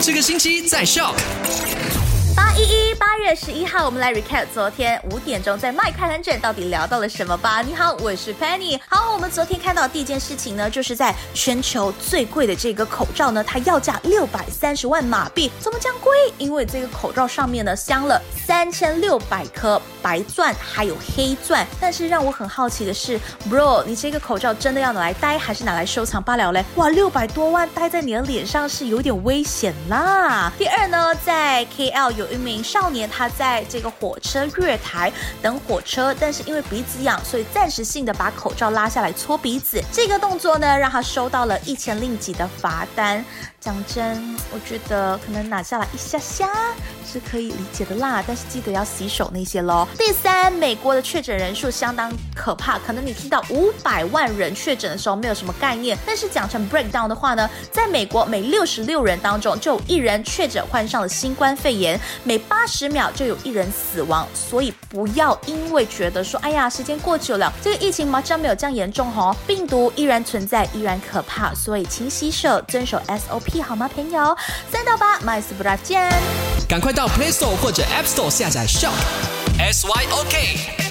这个星期在校八一一八月十一号，我们来 recap 昨天五点钟在麦快很准到底聊到了什么吧。你好，我是 Penny。好，我们昨天看到第一件事情呢，就是在全球最贵的这个口罩呢，它要价六百三十万马币，怎么讲贵？因为这个口罩上面呢镶了三千六百颗白钻，还有黑钻。但是让我很好奇的是，Bro，你这个口罩真的要拿来戴，还是拿来收藏罢了嘞？哇，六百多万戴在你的脸上是有点危险啦。第二呢，在 KL 有一名少年，他在这个火车月台等火车，但是因为鼻子痒，所以暂时性的把口罩拉下来搓鼻子。这个动作呢，让他收到了一千令吉的罚单。讲真，我觉得可能拿下来一下下是可以理解的啦，但是记得要洗手那些喽。第三，美国的确诊人数相当可怕，可能你听到五百万人确诊的时候没有什么概念，但是讲成 breakdown 的话呢，在美国每六十六人当中就有一人确诊患上了新冠肺炎，每八十秒就有一人死亡，所以不要因为觉得说，哎呀，时间过久了，这个疫情马上没有这样严重哦，病毒依然存在，依然可怕，所以勤洗手，遵守 SOP。好吗，朋友？三到八，My Super 见！赶快到 Play Store 或者 App Store 下载 SHOP，S Y O K。